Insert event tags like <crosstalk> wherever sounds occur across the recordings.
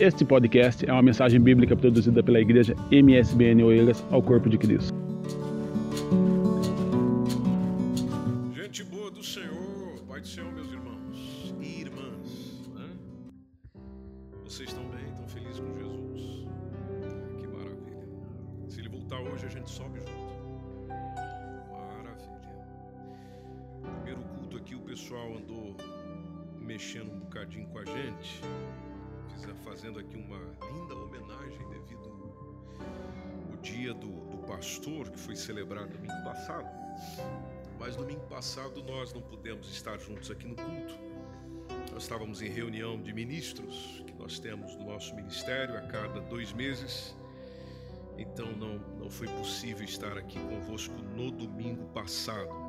Este podcast é uma mensagem bíblica produzida pela igreja MSBN Oeiras ao Corpo de Cristo. Passado. Mas domingo passado nós não pudemos estar juntos aqui no culto. Nós estávamos em reunião de ministros que nós temos no nosso ministério a cada dois meses. Então não, não foi possível estar aqui convosco no domingo passado.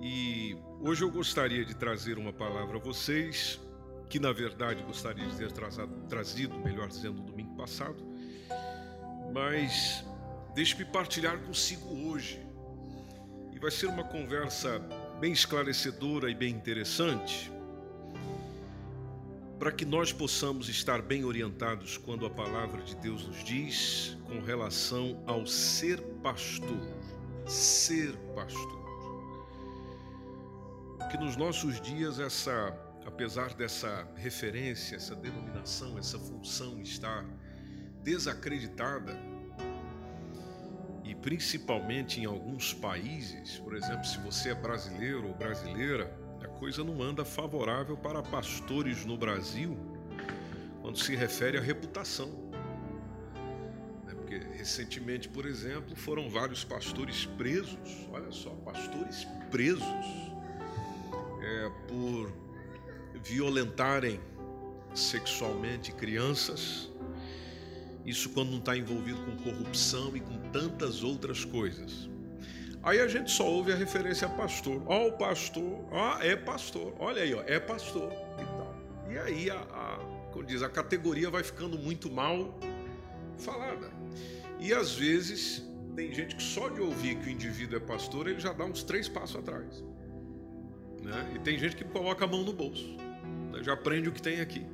E hoje eu gostaria de trazer uma palavra a vocês, que na verdade gostaria de ter trazado, trazido, melhor dizendo, no domingo passado, mas deixe-me partilhar consigo hoje. E vai ser uma conversa bem esclarecedora e bem interessante, para que nós possamos estar bem orientados quando a palavra de Deus nos diz com relação ao ser pastor. Ser pastor que nos nossos dias essa, apesar dessa referência, essa denominação, essa função estar desacreditada, e principalmente em alguns países, por exemplo, se você é brasileiro ou brasileira, a coisa não anda favorável para pastores no Brasil quando se refere à reputação. Né? Porque recentemente, por exemplo, foram vários pastores presos, olha só, pastores presos é, por violentarem sexualmente crianças. Isso quando não está envolvido com corrupção e com tantas outras coisas. Aí a gente só ouve a referência a pastor. Ó, oh, o pastor, ó, oh, é pastor. Olha aí, ó, é pastor e tal. E aí a, a, como diz, a categoria vai ficando muito mal falada. E às vezes tem gente que só de ouvir que o indivíduo é pastor, ele já dá uns três passos atrás. Né? E tem gente que coloca a mão no bolso, né? já aprende o que tem aqui.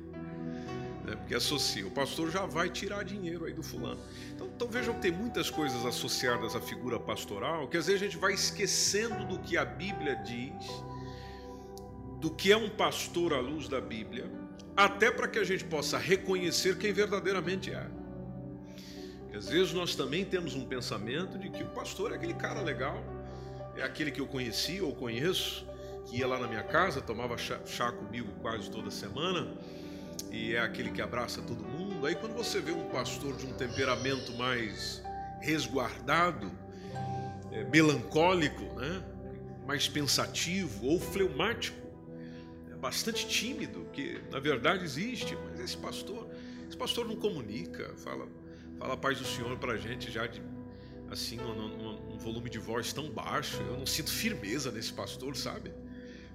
Né? Porque associa, o pastor já vai tirar dinheiro aí do fulano. Então, então vejam que tem muitas coisas associadas à figura pastoral que às vezes a gente vai esquecendo do que a Bíblia diz, do que é um pastor à luz da Bíblia, até para que a gente possa reconhecer quem verdadeiramente é. Porque às vezes nós também temos um pensamento de que o pastor é aquele cara legal, é aquele que eu conheci ou conheço, que ia lá na minha casa, tomava chá, chá comigo quase toda semana, e é aquele que abraça todo mundo. Aí quando você vê um pastor de um temperamento mais resguardado, é, melancólico, né? mais pensativo ou fleumático, é bastante tímido, que na verdade existe, mas esse pastor, esse pastor não comunica, fala, fala a paz do Senhor para a gente já de assim, num, num, volume de voz tão baixo. Eu não sinto firmeza nesse pastor, sabe?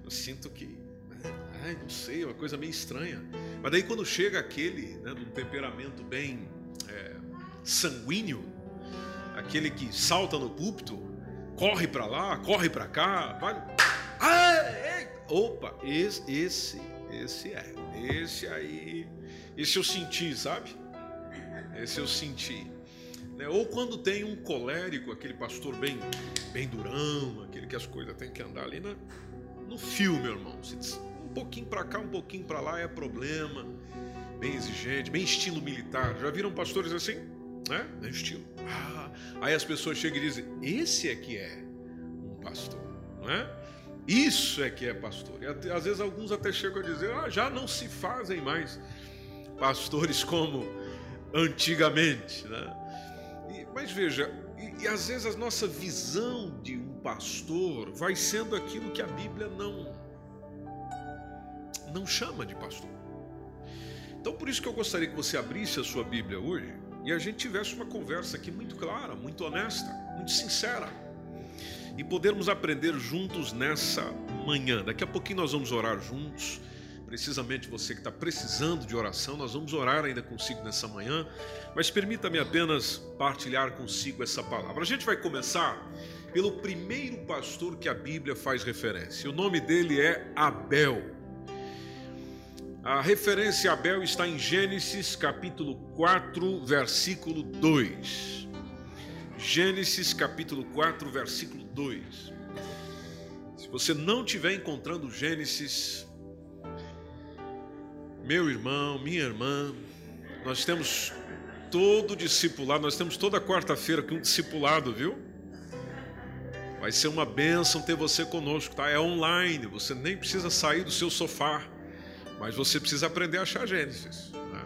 Eu sinto que, né, ai, não sei, é uma coisa meio estranha. Mas daí quando chega aquele, né, de um temperamento bem é, sanguíneo, aquele que salta no púlpito, corre para lá, corre para cá, vai, ai, opa, esse, esse, esse é, esse aí, esse eu senti, sabe? Esse eu senti. Né? Ou quando tem um colérico, aquele pastor bem, bem durão, aquele que as coisas têm que andar ali na, no fio, meu irmão. Um pouquinho para cá, um pouquinho para lá é problema. Bem exigente, bem estilo militar. Já viram pastores assim? Né? É estilo. Ah, aí as pessoas chegam e dizem: esse é que é um pastor, não é? Isso é que é pastor. E até, às vezes alguns até chegam a dizer: ah, já não se fazem mais pastores como antigamente, né? E, mas veja, e, e às vezes a nossa visão de um pastor vai sendo aquilo que a Bíblia não não chama de pastor. Então por isso que eu gostaria que você abrisse a sua Bíblia hoje e a gente tivesse uma conversa aqui muito clara, muito honesta, muito sincera. E podermos aprender juntos nessa manhã. Daqui a pouquinho nós vamos orar juntos precisamente você que está precisando de oração, nós vamos orar ainda consigo nessa manhã, mas permita-me apenas partilhar consigo essa palavra. A gente vai começar pelo primeiro pastor que a Bíblia faz referência. O nome dele é Abel. A referência a Abel está em Gênesis capítulo 4, versículo 2. Gênesis capítulo 4, versículo 2. Se você não estiver encontrando Gênesis, meu irmão, minha irmã, nós temos todo discipulado, nós temos toda quarta-feira aqui um discipulado, viu? Vai ser uma bênção ter você conosco, tá? É online, você nem precisa sair do seu sofá, mas você precisa aprender a achar Gênesis. Né?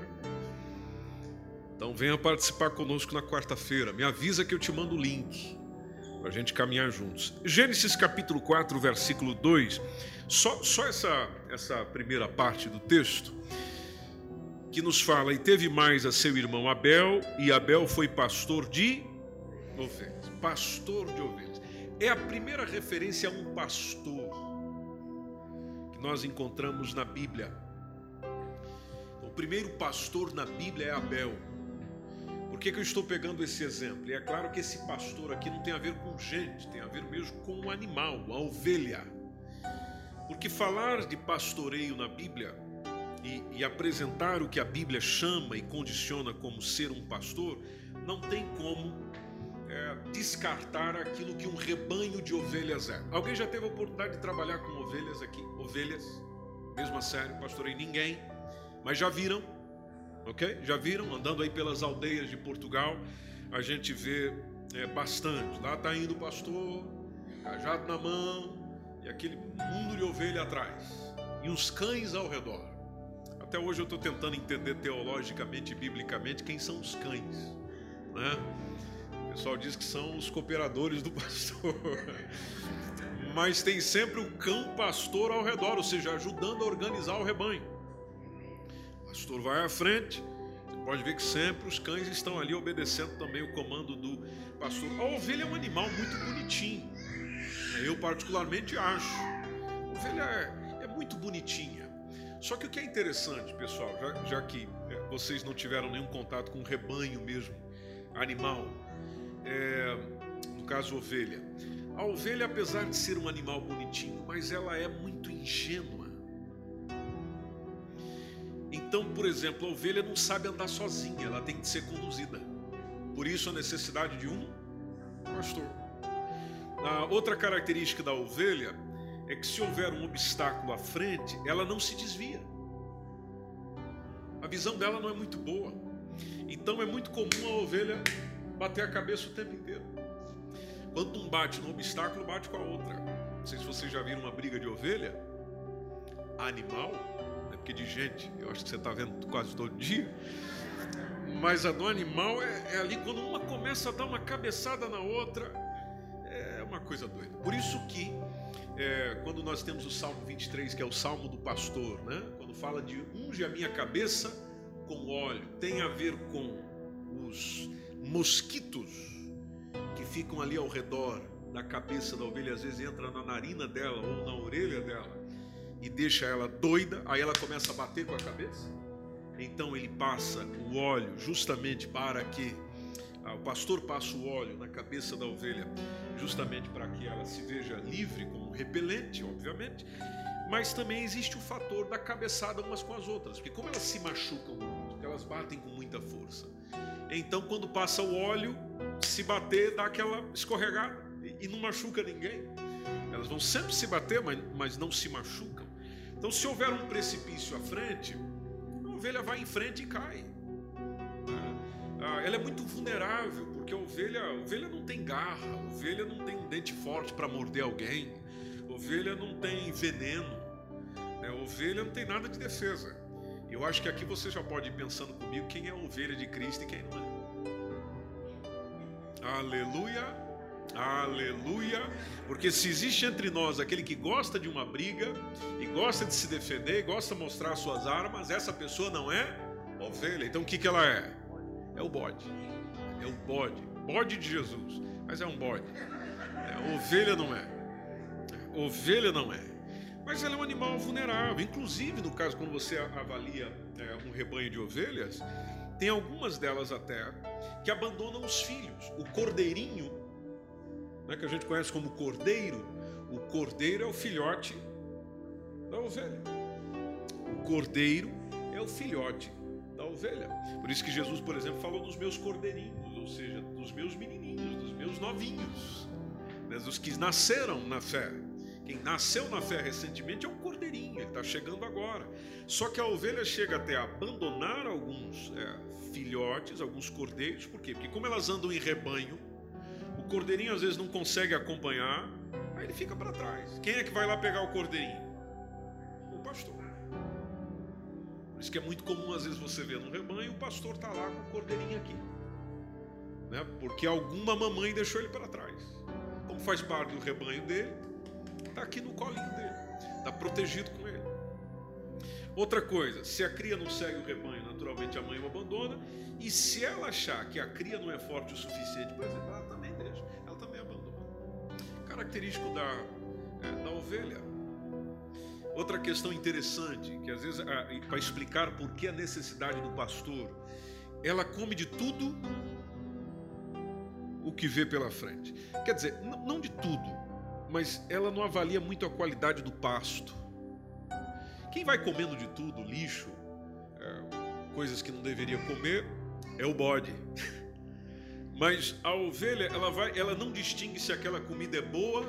Então venha participar conosco na quarta-feira. Me avisa que eu te mando o link para a gente caminhar juntos. Gênesis capítulo 4, versículo 2. Só, só essa, essa primeira parte do texto que nos fala: E teve mais a seu irmão Abel, e Abel foi pastor de ovelhas. Pastor de ovelhas. É a primeira referência a um pastor que nós encontramos na Bíblia. O primeiro pastor na Bíblia é Abel. Por que, que eu estou pegando esse exemplo? E é claro que esse pastor aqui não tem a ver com gente, tem a ver mesmo com o um animal, a ovelha. Porque falar de pastoreio na Bíblia e, e, apresentar o que a Bíblia chama e condiciona como ser um pastor, não tem como é, descartar aquilo que um rebanho de ovelhas é. Alguém já teve a oportunidade de trabalhar com ovelhas aqui? Ovelhas, mesmo a sério, pastorei ninguém, mas já viram, ok? Já viram? Andando aí pelas aldeias de Portugal, a gente vê é, bastante. Lá está indo o pastor, cajado na mão, e aquele mundo de ovelha atrás, e os cães ao redor. Até hoje eu estou tentando entender teologicamente biblicamente quem são os cães. Né? O pessoal diz que são os cooperadores do <laughs> pastor. Mas tem sempre o cão pastor ao redor, ou seja, ajudando a organizar o rebanho. O pastor vai à frente, você pode ver que sempre os cães estão ali obedecendo também o comando do pastor. A ovelha é um animal muito bonitinho. Eu particularmente acho. A ovelha é, é muito bonitinha. Só que o que é interessante, pessoal, já, já que é, vocês não tiveram nenhum contato com rebanho mesmo, animal, é, no caso ovelha. A ovelha, apesar de ser um animal bonitinho, mas ela é muito ingênua. Então, por exemplo, a ovelha não sabe andar sozinha, ela tem que ser conduzida. Por isso a necessidade de um pastor. A outra característica da ovelha é que se houver um obstáculo à frente, ela não se desvia. A visão dela não é muito boa. Então é muito comum a ovelha bater a cabeça o tempo inteiro. Quando um bate no obstáculo, bate com a outra. Não sei se vocês já viram uma briga de ovelha. Animal, é porque de gente, eu acho que você está vendo quase todo dia. Mas a do animal é, é ali quando uma começa a dar uma cabeçada na outra uma coisa doida. Por isso que é, quando nós temos o Salmo 23, que é o Salmo do pastor, né? quando fala de unge a minha cabeça com óleo, tem a ver com os mosquitos que ficam ali ao redor da cabeça da ovelha, às vezes entra na narina dela ou na orelha dela e deixa ela doida, aí ela começa a bater com a cabeça. Então ele passa o óleo justamente para que ah, o pastor passa o óleo na cabeça da ovelha, justamente para que ela se veja livre como repelente, obviamente. Mas também existe o fator da cabeçada umas com as outras, porque como elas se machucam elas batem com muita força. Então, quando passa o óleo, se bater, dá aquela escorregada e não machuca ninguém. Elas vão sempre se bater, mas, mas não se machucam. Então, se houver um precipício à frente, a ovelha vai em frente e cai ah, ela é muito vulnerável, porque a ovelha, a ovelha não tem garra, a ovelha não tem um dente forte para morder alguém, a ovelha não tem veneno, né? a ovelha não tem nada de defesa. Eu acho que aqui você já pode ir pensando comigo quem é ovelha de Cristo e quem não é. Aleluia, aleluia, porque se existe entre nós aquele que gosta de uma briga e gosta de se defender, gosta de mostrar suas armas, essa pessoa não é ovelha. Então o que, que ela é? É o bode. É o bode. Bode de Jesus. Mas é um bode. É, ovelha não é. é. Ovelha não é. Mas ela é um animal vulnerável. Inclusive, no caso, quando você avalia é, um rebanho de ovelhas, tem algumas delas até que abandonam os filhos. O cordeirinho, né, que a gente conhece como cordeiro, o cordeiro é o filhote da ovelha. O cordeiro é o filhote da ovelha. Por isso que Jesus, por exemplo, falou dos meus cordeirinhos, ou seja, dos meus menininhos, dos meus novinhos, né, dos que nasceram na fé. Quem nasceu na fé recentemente é um cordeirinho, ele está chegando agora. Só que a ovelha chega até a abandonar alguns é, filhotes, alguns cordeiros, por quê? Porque como elas andam em rebanho, o cordeirinho às vezes não consegue acompanhar, aí ele fica para trás. Quem é que vai lá pegar o cordeirinho? O pastor. Por isso que é muito comum às vezes você ver no rebanho o pastor está lá com o cordeirinho aqui. Né? Porque alguma mamãe deixou ele para trás. Como faz parte do rebanho dele, está aqui no colinho dele, está protegido com ele. Outra coisa, se a cria não segue o rebanho, naturalmente a mãe o abandona, e se ela achar que a cria não é forte o suficiente, por exemplo, ela também deixa, ela também abandona. Característico da, é, da ovelha. Outra questão interessante, que às vezes, para explicar por que a necessidade do pastor, ela come de tudo o que vê pela frente. Quer dizer, não de tudo, mas ela não avalia muito a qualidade do pasto. Quem vai comendo de tudo, lixo, é, coisas que não deveria comer, é o bode. <laughs> Mas a ovelha, ela, vai, ela não distingue se aquela comida é boa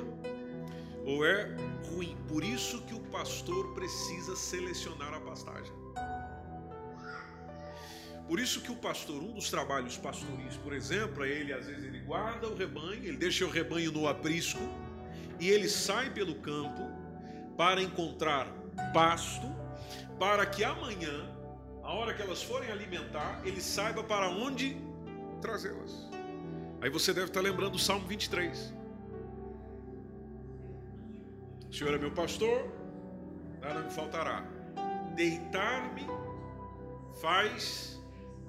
ou é ruim. Por isso que o pastor precisa selecionar a pastagem. Por isso que o pastor, um dos trabalhos pastoris, por exemplo, é ele às vezes ele guarda o rebanho, ele deixa o rebanho no aprisco e ele sai pelo campo para encontrar pasto, para que amanhã, a hora que elas forem alimentar, ele saiba para onde trazê-las. Aí você deve estar lembrando o Salmo 23. O Senhor é meu pastor, nada me faltará. Deitar-me faz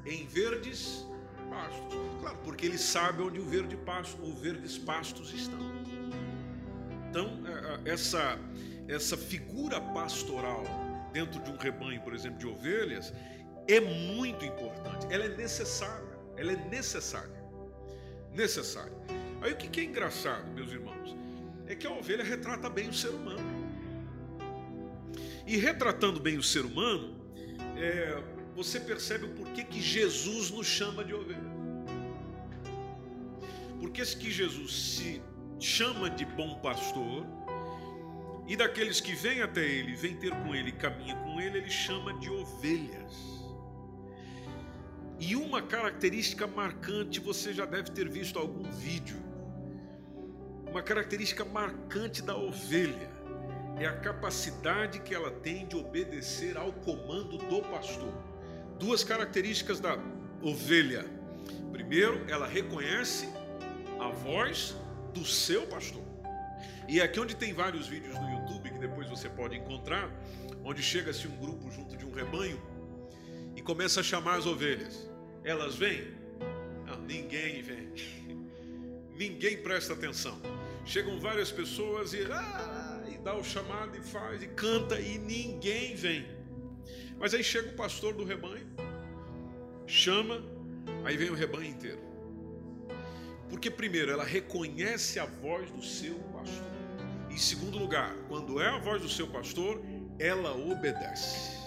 em verdes pastos. Claro, porque ele sabe onde o verde pasto, os verdes pastos estão. Então, é, é, essa, essa figura pastoral dentro de um rebanho, por exemplo, de ovelhas, é muito importante. Ela é necessária. Ela é necessária. Necessária. Aí o que é engraçado, meus irmãos, é que a ovelha retrata bem o ser humano. E retratando bem o ser humano, é, você percebe o porquê que Jesus nos chama de ovelha. Porque que Jesus se chama de bom pastor, e daqueles que vêm até ele, vêm ter com ele, caminha com ele, ele chama de ovelhas. E uma característica marcante, você já deve ter visto algum vídeo. Uma característica marcante da ovelha é a capacidade que ela tem de obedecer ao comando do pastor. Duas características da ovelha. Primeiro, ela reconhece a voz do seu pastor. E aqui onde tem vários vídeos no YouTube que depois você pode encontrar, onde chega-se um grupo junto de um rebanho e começa a chamar as ovelhas. Elas vêm? Não, ninguém vem. <laughs> ninguém presta atenção. Chegam várias pessoas e, ah, e dá o chamado e faz e canta e ninguém vem. Mas aí chega o pastor do rebanho, chama, aí vem o rebanho inteiro. Porque, primeiro, ela reconhece a voz do seu pastor. Em segundo lugar, quando é a voz do seu pastor, ela obedece.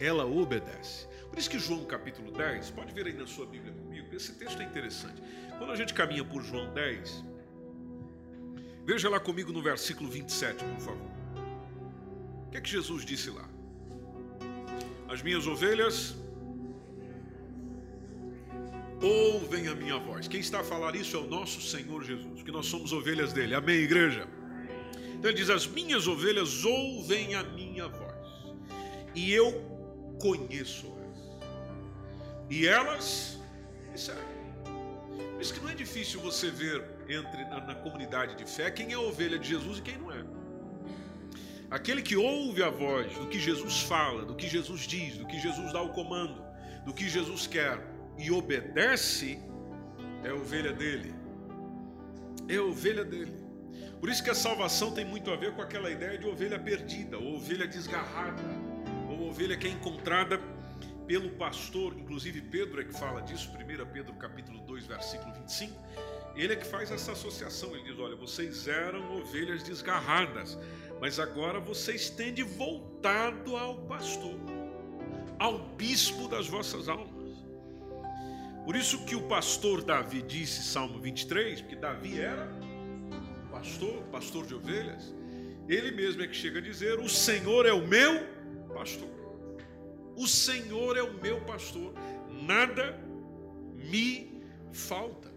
Ela obedece. Por isso que João capítulo 10, pode ver aí na sua Bíblia comigo, esse texto é interessante. Quando a gente caminha por João 10, veja lá comigo no versículo 27, por favor. O que é que Jesus disse lá? As minhas ovelhas ouvem a minha voz. Quem está a falar isso é o nosso Senhor Jesus, que nós somos ovelhas dele. Amém, igreja? Então ele diz: As minhas ovelhas ouvem a minha voz, e eu conheço-as, e elas me seguem. Por isso que não é difícil você ver entre na, na comunidade de fé quem é ovelha de Jesus e quem não é. Aquele que ouve a voz do que Jesus fala, do que Jesus diz, do que Jesus dá o comando, do que Jesus quer, e obedece, é ovelha dele. É ovelha dele. Por isso que a salvação tem muito a ver com aquela ideia de ovelha perdida, ou ovelha desgarrada, ou ovelha que é encontrada pelo pastor, inclusive Pedro é que fala disso, 1 Pedro capítulo 2, versículo 25, ele é que faz essa associação, ele diz, olha, vocês eram ovelhas desgarradas, mas agora vocês têm de voltado ao pastor, ao bispo das vossas almas. Por isso que o pastor Davi disse, Salmo 23, porque Davi era pastor, pastor de ovelhas, ele mesmo é que chega a dizer: O Senhor é o meu pastor. O Senhor é o meu pastor, nada me falta.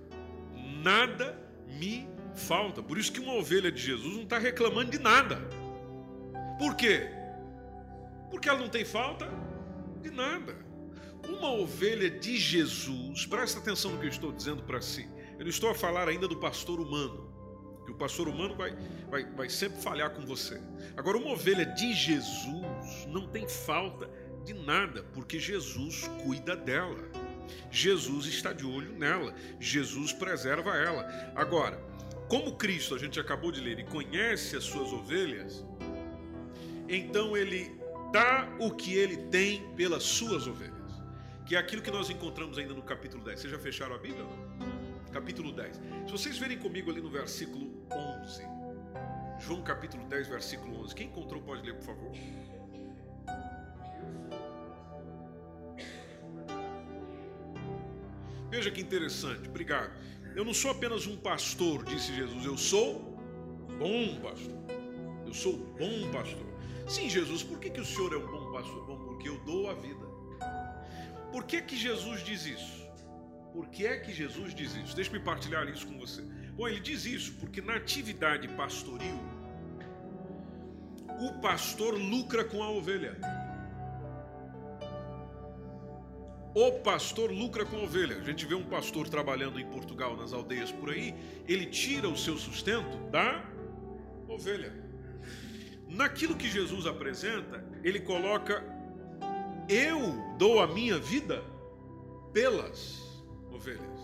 Nada me falta. Por isso que uma ovelha de Jesus não está reclamando de nada. Por quê? Porque ela não tem falta de nada. Uma ovelha de Jesus, presta atenção no que eu estou dizendo para si. Eu não estou a falar ainda do pastor humano que o pastor humano vai, vai, vai sempre falhar com você. Agora, uma ovelha de Jesus não tem falta de nada, porque Jesus cuida dela. Jesus está de olho nela, Jesus preserva ela. Agora, como Cristo, a gente acabou de ler, e conhece as suas ovelhas, então ele dá o que ele tem pelas suas ovelhas, que é aquilo que nós encontramos ainda no capítulo 10. Vocês já fecharam a Bíblia? Capítulo 10. Se vocês verem comigo ali no versículo 11. João capítulo 10, versículo 11. Quem encontrou pode ler, por favor. Veja que interessante, obrigado. Eu não sou apenas um pastor, disse Jesus, eu sou bom pastor. Eu sou bom pastor. Sim, Jesus, por que, que o senhor é um bom pastor? Bom, porque eu dou a vida. Por que, que Jesus diz isso? Por que é que Jesus diz isso? Deixe-me partilhar isso com você. Bom, ele diz isso porque na atividade pastoril, o pastor lucra com a ovelha. O pastor lucra com a ovelha. A gente vê um pastor trabalhando em Portugal, nas aldeias por aí, ele tira o seu sustento da ovelha. Naquilo que Jesus apresenta, ele coloca: Eu dou a minha vida pelas ovelhas.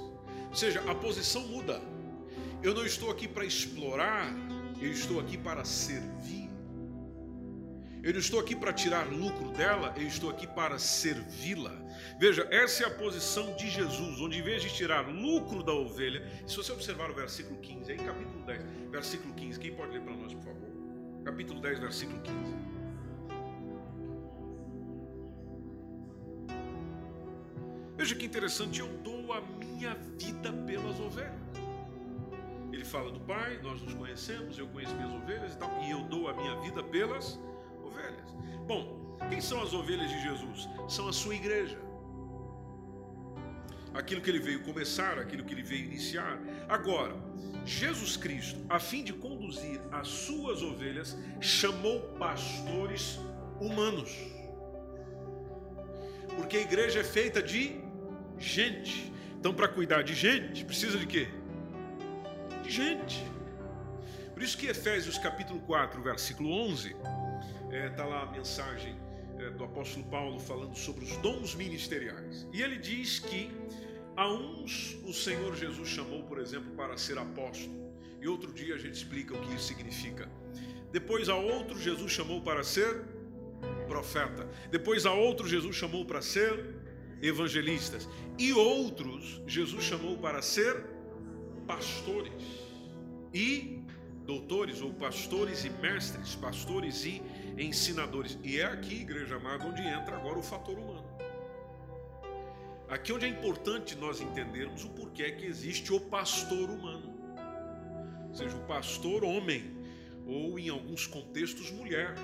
Ou seja, a posição muda. Eu não estou aqui para explorar, eu estou aqui para servir. Eu não estou aqui para tirar lucro dela, eu estou aqui para servi-la. Veja, essa é a posição de Jesus, onde em vez de tirar lucro da ovelha, se você observar o versículo 15, aí capítulo 10, versículo 15, quem pode ler para nós, por favor? Capítulo 10, versículo 15. Veja que interessante, eu dou a minha vida pelas ovelhas. Ele fala do Pai, nós nos conhecemos, eu conheço minhas ovelhas e tal, e eu dou a minha vida pelas ovelhas. Bom, quem são as ovelhas de Jesus? São a sua igreja. Aquilo que ele veio começar, aquilo que ele veio iniciar. Agora, Jesus Cristo, a fim de conduzir as suas ovelhas, chamou pastores humanos. Porque a igreja é feita de gente. Então, para cuidar de gente, precisa de quê? de gente. Por isso que Efésios capítulo 4, versículo 11, está é, tá lá a mensagem é, do apóstolo Paulo falando sobre os dons ministeriais. E ele diz que a uns o Senhor Jesus chamou, por exemplo, para ser apóstolo. E outro dia a gente explica o que isso significa. Depois a outro Jesus chamou para ser profeta. Depois a outro Jesus chamou para ser evangelistas. E outros Jesus chamou para ser pastores e doutores, ou pastores e mestres, pastores e ensinadores. E é aqui, igreja amada, onde entra agora o fator humano. Aqui onde é importante nós entendermos o porquê que existe o pastor humano. Ou seja, o pastor homem, ou em alguns contextos mulher.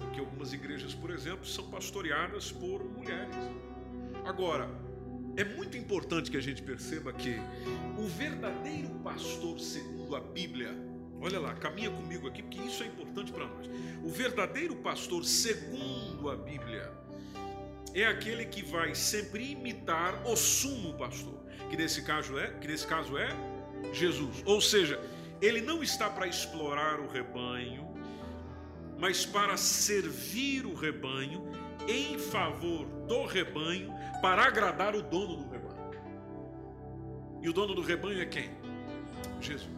Porque algumas igrejas, por exemplo, são pastoreadas por mulheres. Agora, é muito importante que a gente perceba que o verdadeiro pastor, segundo a Bíblia, olha lá, caminha comigo aqui, porque isso é importante para nós. O verdadeiro pastor, segundo a Bíblia, é aquele que vai sempre imitar o sumo pastor, que nesse caso é, que nesse caso é Jesus. Ou seja, ele não está para explorar o rebanho, mas para servir o rebanho em favor do rebanho para agradar o dono do rebanho. E o dono do rebanho é quem? Jesus.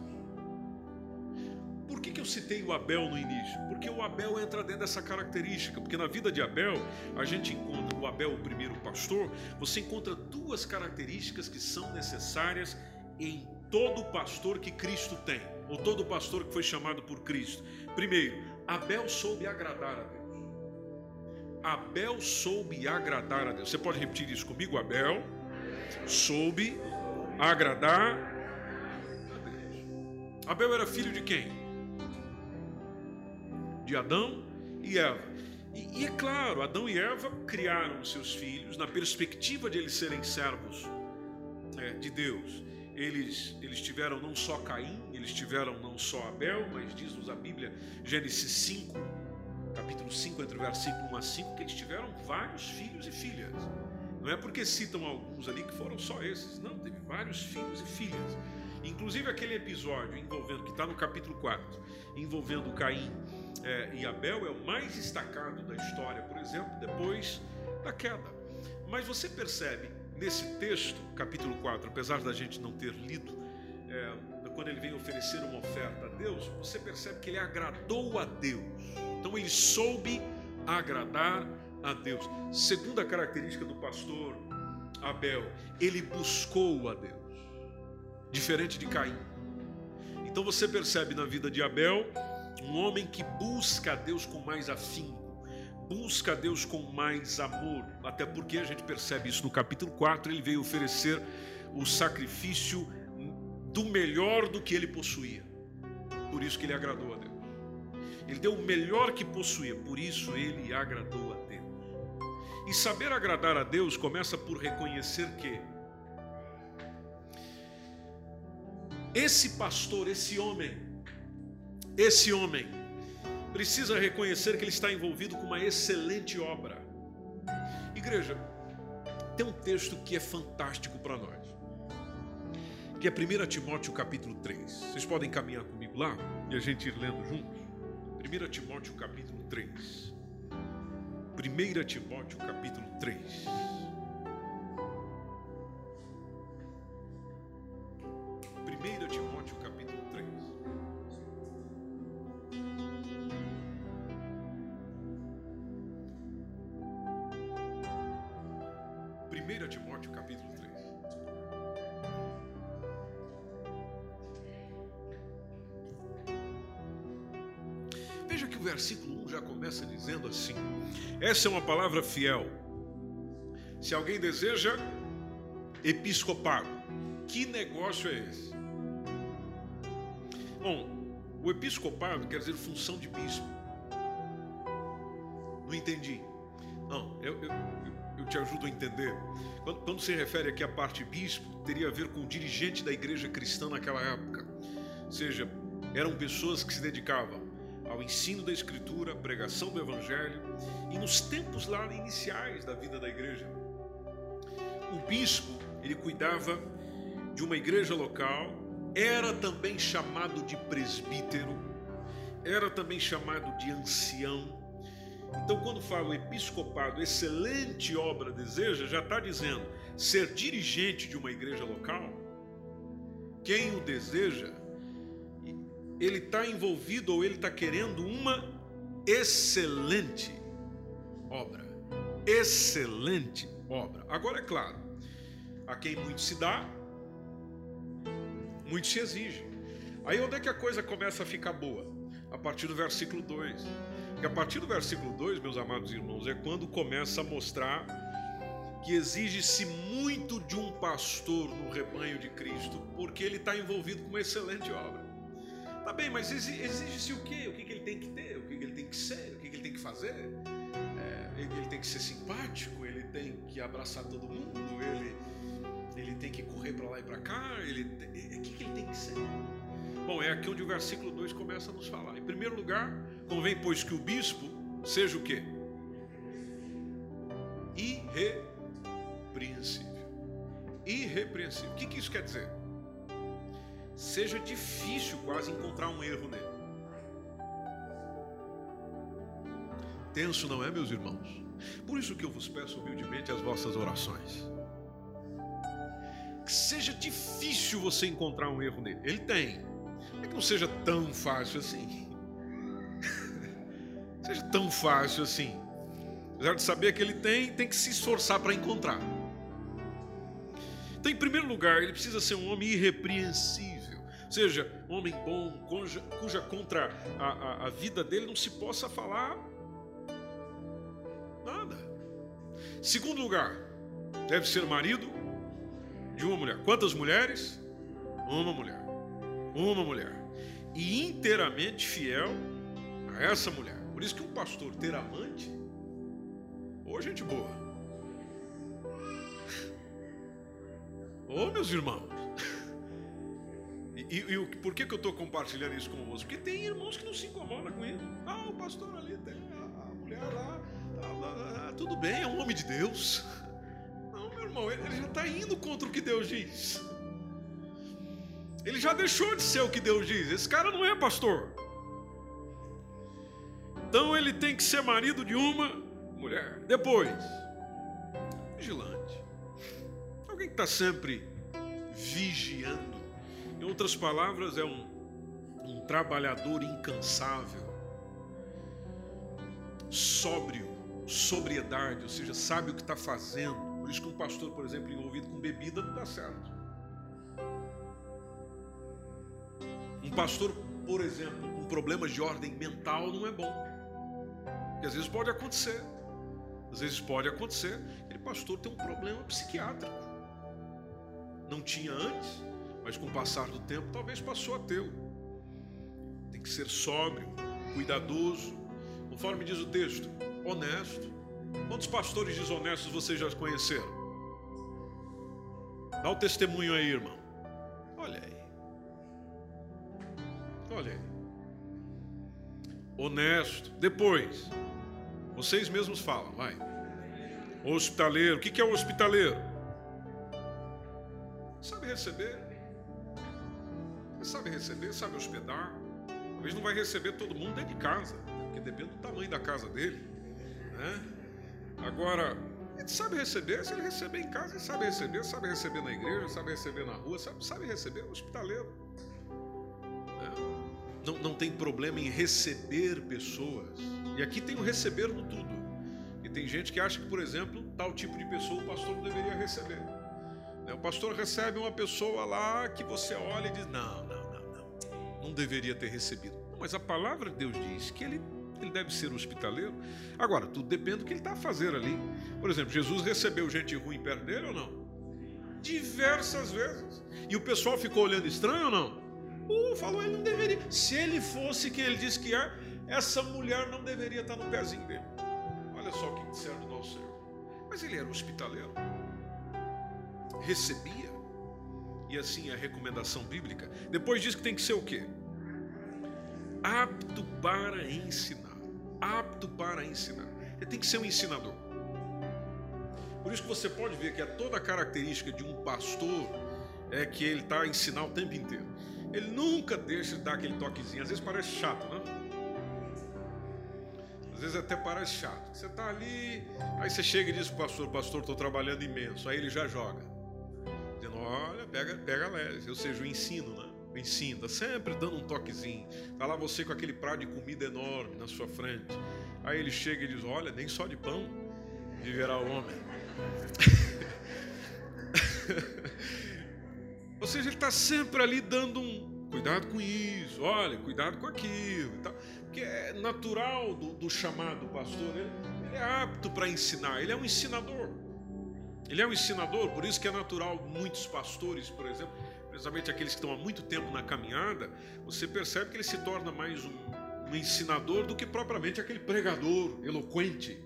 Por que, que eu citei o Abel no início? Porque o Abel entra dentro dessa característica. Porque na vida de Abel, a gente encontra o Abel, o primeiro pastor, você encontra duas características que são necessárias em todo pastor que Cristo tem, ou todo pastor que foi chamado por Cristo. Primeiro, Abel soube agradar a Deus. Abel soube agradar a Deus. Você pode repetir isso comigo? Abel soube agradar a Deus. Abel era filho de quem? De Adão e Eva. E, e é claro, Adão e Eva criaram seus filhos na perspectiva de eles serem servos é, de Deus. Eles, eles tiveram não só Caim, eles tiveram não só Abel, mas diz-nos a Bíblia, Gênesis 5, capítulo 5, entre o versículo 1 a 5, que eles tiveram vários filhos e filhas. Não é porque citam alguns ali que foram só esses, não, teve vários filhos e filhas. Inclusive aquele episódio envolvendo, que está no capítulo 4, envolvendo Caim é, e Abel, é o mais destacado da história, por exemplo, depois da queda. Mas você percebe nesse texto, capítulo 4, apesar da gente não ter lido, é, quando ele vem oferecer uma oferta a Deus, você percebe que ele agradou a Deus. Então ele soube agradar a Deus. Segunda característica do pastor Abel, ele buscou a Deus, diferente de Caim. Então você percebe na vida de Abel um homem que busca a Deus com mais afinco, busca a Deus com mais amor, até porque a gente percebe isso no capítulo 4, ele veio oferecer o sacrifício do melhor do que ele possuía. Por isso que ele agradou a Deus. Ele deu o melhor que possuía, por isso ele agradou a Deus. E saber agradar a Deus começa por reconhecer que esse pastor, esse homem, esse homem precisa reconhecer que ele está envolvido com uma excelente obra. Igreja, tem um texto que é fantástico para nós, que é 1 Timóteo capítulo 3. Vocês podem caminhar comigo lá e a gente ir lendo juntos? 1 Timóteo capítulo 3. 1 Timóteo capítulo 3. Primeira Timóteo capítulo 3. Primeira Timóteo capítulo 3. Que o versículo 1 já começa dizendo assim: essa é uma palavra fiel. Se alguém deseja episcopado, que negócio é esse? Bom, o episcopado quer dizer função de bispo. Não entendi. Não, eu, eu, eu te ajudo a entender. Quando, quando se refere aqui à parte bispo, teria a ver com o dirigente da igreja cristã naquela época. Ou seja, eram pessoas que se dedicavam ao ensino da Escritura, à pregação do Evangelho e nos tempos lá iniciais da vida da igreja. O bispo, ele cuidava de uma igreja local, era também chamado de presbítero, era também chamado de ancião. Então, quando fala o episcopado, excelente obra deseja, já está dizendo ser dirigente de uma igreja local. Quem o deseja ele está envolvido ou ele está querendo uma excelente obra. Excelente obra. Agora é claro, a quem muito se dá, muito se exige. Aí onde é que a coisa começa a ficar boa? A partir do versículo 2. Porque a partir do versículo 2, meus amados irmãos, é quando começa a mostrar que exige-se muito de um pastor no rebanho de Cristo, porque ele está envolvido com uma excelente obra. Tá bem, mas exige-se o quê? O que, que ele tem que ter? O que, que ele tem que ser? O que, que ele tem que fazer? É, ele, tem que ser simpático, ele tem que abraçar todo mundo, ele, ele tem que correr para lá e para cá, ele, o que, que ele tem que ser? Bom, é aqui onde o versículo 2 começa a nos falar. Em primeiro lugar, convém, pois, que o bispo seja o quê? Irrepreensível. Irrepreensível. O que, que isso quer dizer? Seja difícil quase encontrar um erro nele. Tenso não é, meus irmãos? Por isso que eu vos peço humildemente as vossas orações. Que seja difícil você encontrar um erro nele. Ele tem. É que não seja tão fácil assim. <laughs> seja tão fácil assim. Apesar de saber que ele tem, tem que se esforçar para encontrar. Então, em primeiro lugar, ele precisa ser um homem irrepreensível. Seja, homem bom, cuja, cuja contra a, a, a vida dele não se possa falar nada. Segundo lugar, deve ser marido de uma mulher. Quantas mulheres? Uma mulher. Uma mulher. E inteiramente fiel a essa mulher. Por isso que um pastor ter amante, ou gente boa. Ô oh, meus irmãos. <laughs> E, e, por que, que eu estou compartilhando isso com vocês? Porque tem irmãos que não se incomodam com isso. Ah, o pastor ali tem a, mulher lá, tá, lá, lá, tudo bem, é um homem de Deus. <laughs> Não, meu irmão, ele, ele já está indo contra o que Deus diz. Ele já deixou de ser o que Deus diz. Esse cara não é pastor. Então ele tem que ser marido de uma mulher. Depois, vigilante. Alguém que está sempre vigiando em outras palavras, é um, um trabalhador incansável, sóbrio, sobriedade, ou seja, sabe o que está fazendo. Por isso que um pastor, por exemplo, envolvido com bebida não dá certo. Um pastor, por exemplo, com problemas de ordem mental não é bom. Porque às vezes pode acontecer. Às vezes pode acontecer. Aquele pastor tem um problema psiquiátrico. Não tinha antes, mas com o passar do tempo talvez passou a ter. Tem que ser sóbrio, cuidadoso, conforme diz o texto, honesto. Quantos pastores desonestos vocês já conheceram? Dá o testemunho aí, irmão. Olha aí. Olha aí. Honesto. Depois, vocês mesmos falam, vai. Hospitaleiro. O que é o hospitaleiro? Sabe receber sabe receber, sabe hospedar. Talvez não vai receber todo mundo dentro de casa, porque depende do tamanho da casa dele. Né? Agora, ele sabe receber, se ele receber em casa, ele sabe receber, sabe receber na igreja, sabe receber na rua, sabe, sabe receber no hospitaleiro. Né? Não, não tem problema em receber pessoas. E aqui tem o receber no tudo. E tem gente que acha que, por exemplo, tal tipo de pessoa o pastor não deveria receber. Né? O pastor recebe uma pessoa lá que você olha e diz: não, não, deveria ter recebido. Mas a palavra de Deus diz que ele, ele deve ser hospitaleiro. Agora, tudo depende do que ele está a fazer ali. Por exemplo, Jesus recebeu gente ruim perto dele ou não? Diversas vezes. E o pessoal ficou olhando estranho ou não? Uh, falou, ele não deveria. Se ele fosse quem ele disse que é, essa mulher não deveria estar no pezinho dele. Olha só o que disseram do nosso Senhor. Mas ele era hospitaleiro recebia. E assim é a recomendação bíblica. Depois diz que tem que ser o quê? Apto para ensinar. Apto para ensinar. Ele tem que ser um ensinador. Por isso que você pode ver que é toda a característica de um pastor é que ele está a ensinar o tempo inteiro. Ele nunca deixa de dar aquele toquezinho. Às vezes parece chato, né? Às vezes até parece chato. Você está ali, aí você chega e diz para o pastor, pastor, estou trabalhando imenso. Aí ele já joga dizendo, olha, pega, pega leve, ou seja, o ensino, né? Tá sempre dando um toquezinho. Tá lá você com aquele prato de comida enorme na sua frente. Aí ele chega e diz, olha, nem só de pão viverá o homem. <laughs> ou seja, ele está sempre ali dando um cuidado com isso, olha, cuidado com aquilo. Porque é natural do, do chamado pastor, ele, ele é apto para ensinar, ele é um ensinador. Ele é um ensinador, por isso que é natural muitos pastores, por exemplo, principalmente aqueles que estão há muito tempo na caminhada, você percebe que ele se torna mais um, um ensinador do que propriamente aquele pregador eloquente,